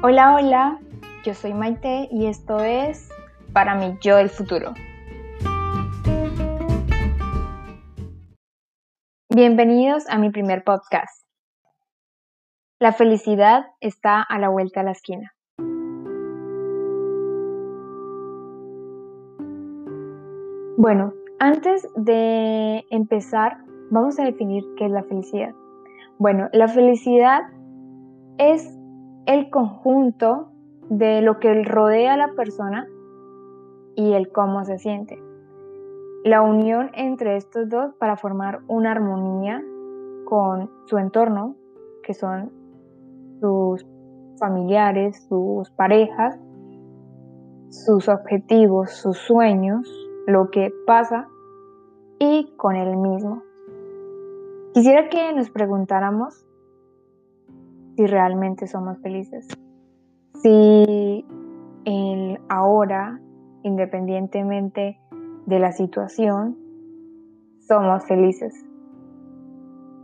Hola, hola, yo soy Maite y esto es Para mí yo del futuro. Bienvenidos a mi primer podcast. La felicidad está a la vuelta de la esquina. Bueno, antes de empezar, vamos a definir qué es la felicidad. Bueno, la felicidad es el conjunto de lo que rodea a la persona y el cómo se siente. La unión entre estos dos para formar una armonía con su entorno, que son sus familiares, sus parejas, sus objetivos, sus sueños, lo que pasa y con él mismo. Quisiera que nos preguntáramos si realmente somos felices. Si ahora, independientemente de la situación, somos felices.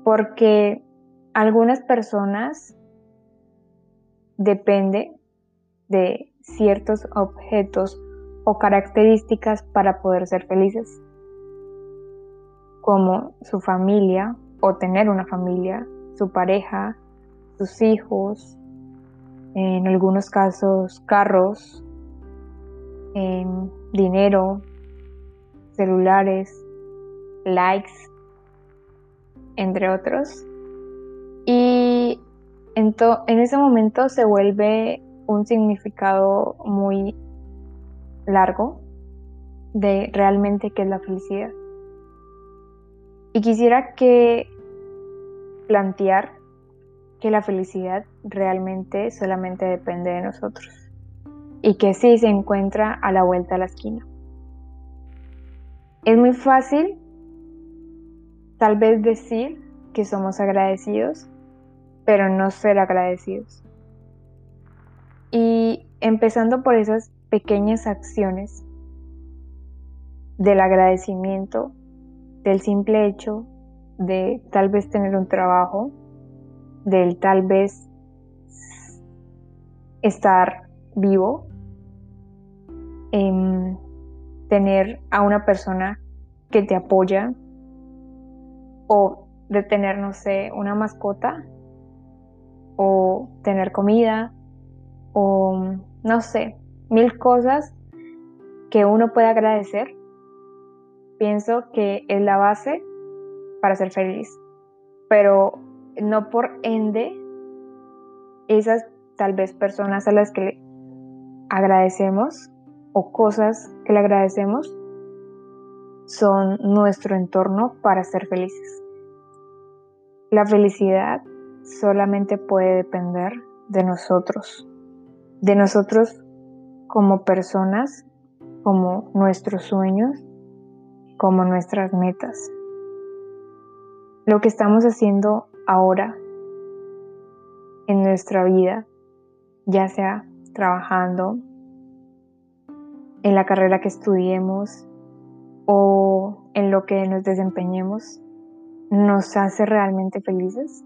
Porque algunas personas depende de ciertos objetos o características para poder ser felices, como su familia o tener una familia, su pareja, sus hijos, en algunos casos carros, dinero, celulares, likes, entre otros. Y en, en ese momento se vuelve un significado muy largo de realmente qué es la felicidad. Y quisiera que plantear que la felicidad realmente solamente depende de nosotros y que sí se encuentra a la vuelta de la esquina. Es muy fácil tal vez decir que somos agradecidos, pero no ser agradecidos. Y empezando por esas pequeñas acciones del agradecimiento, del simple hecho de tal vez tener un trabajo, del tal vez estar vivo, en tener a una persona que te apoya o de tener, no sé, una mascota o tener comida o no sé, mil cosas que uno puede agradecer, pienso que es la base para ser feliz. Pero no por ende esas tal vez personas a las que le agradecemos o cosas que le agradecemos son nuestro entorno para ser felices. La felicidad solamente puede depender de nosotros, de nosotros como personas, como nuestros sueños, como nuestras metas. Lo que estamos haciendo ahora en nuestra vida, ya sea trabajando, en la carrera que estudiemos o en lo que nos desempeñemos, nos hace realmente felices.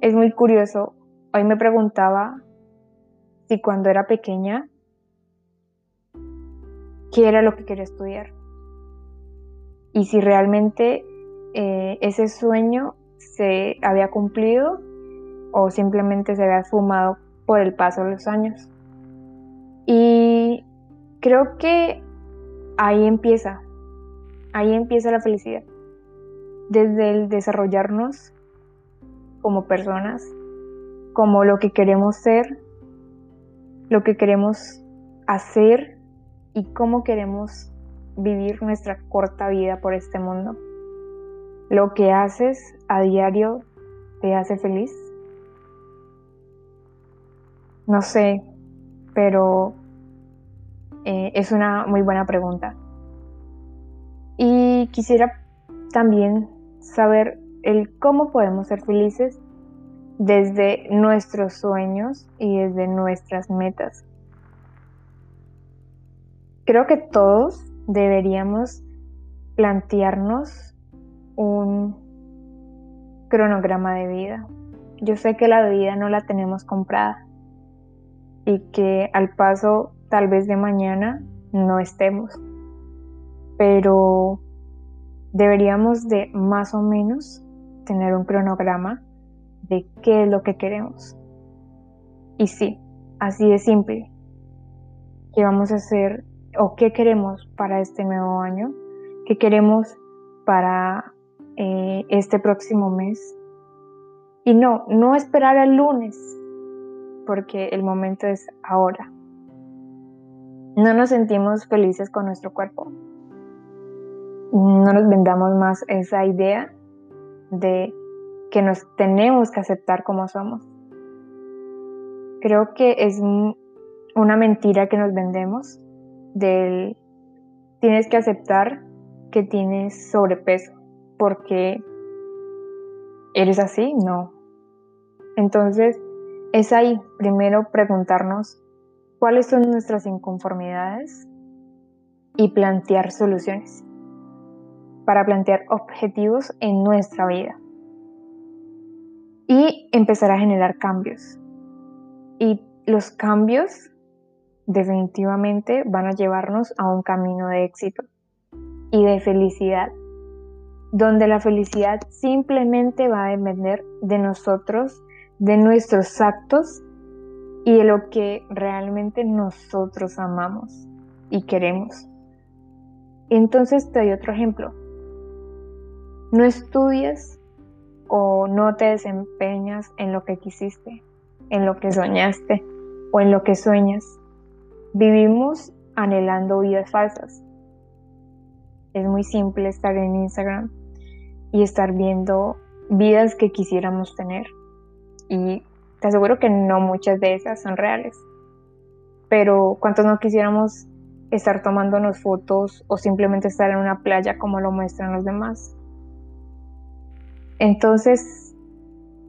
Es muy curioso, hoy me preguntaba si cuando era pequeña, qué era lo que quería estudiar y si realmente eh, ese sueño se había cumplido o simplemente se había fumado por el paso de los años. Y creo que ahí empieza, ahí empieza la felicidad. Desde el desarrollarnos como personas, como lo que queremos ser, lo que queremos hacer y cómo queremos vivir nuestra corta vida por este mundo. ¿Lo que haces a diario te hace feliz? No sé, pero eh, es una muy buena pregunta. Y quisiera también saber el cómo podemos ser felices desde nuestros sueños y desde nuestras metas. Creo que todos deberíamos plantearnos un cronograma de vida yo sé que la vida no la tenemos comprada y que al paso tal vez de mañana no estemos, pero deberíamos de más o menos tener un cronograma de qué es lo que queremos. Y sí, así de simple. ¿Qué vamos a hacer o qué queremos para este nuevo año? ¿Qué queremos para eh, este próximo mes? Y no, no esperar al lunes, porque el momento es ahora. No nos sentimos felices con nuestro cuerpo. No nos vendamos más esa idea de que nos tenemos que aceptar como somos. Creo que es una mentira que nos vendemos del tienes que aceptar que tienes sobrepeso porque eres así, no. Entonces, es ahí primero preguntarnos cuáles son nuestras inconformidades y plantear soluciones para plantear objetivos en nuestra vida y empezar a generar cambios. Y los cambios definitivamente van a llevarnos a un camino de éxito y de felicidad, donde la felicidad simplemente va a depender de nosotros, de nuestros actos y de lo que realmente nosotros amamos y queremos. Entonces te doy otro ejemplo. No estudias o no te desempeñas en lo que quisiste, en lo que soñaste o en lo que sueñas. Vivimos anhelando vidas falsas. Es muy simple estar en Instagram y estar viendo vidas que quisiéramos tener. Y te aseguro que no muchas de esas son reales. Pero ¿cuántos no quisiéramos estar tomándonos fotos o simplemente estar en una playa como lo muestran los demás? Entonces,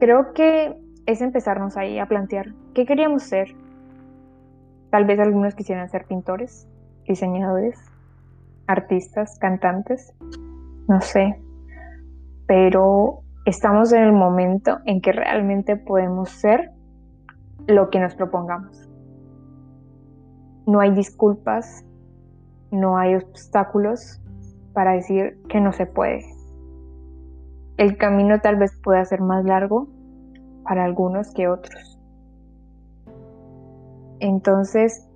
creo que es empezarnos ahí a plantear qué queríamos ser, Tal vez algunos quisieran ser pintores, diseñadores, artistas, cantantes, no sé, pero estamos en el momento en que realmente podemos ser lo que nos propongamos. No hay disculpas, no hay obstáculos para decir que no se puede. El camino tal vez pueda ser más largo para algunos que otros entonces,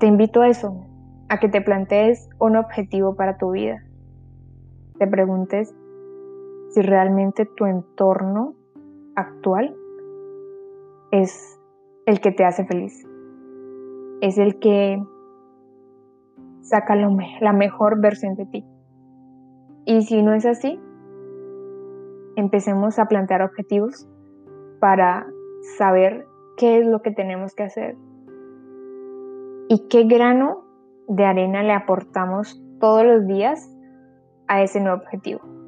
te invito a eso, a que te plantees un objetivo para tu vida. Te preguntes si realmente tu entorno actual es el que te hace feliz. Es el que saca la mejor versión de ti. Y si no es así, empecemos a plantear objetivos para saber qué es lo que tenemos que hacer y qué grano de arena le aportamos todos los días a ese nuevo objetivo.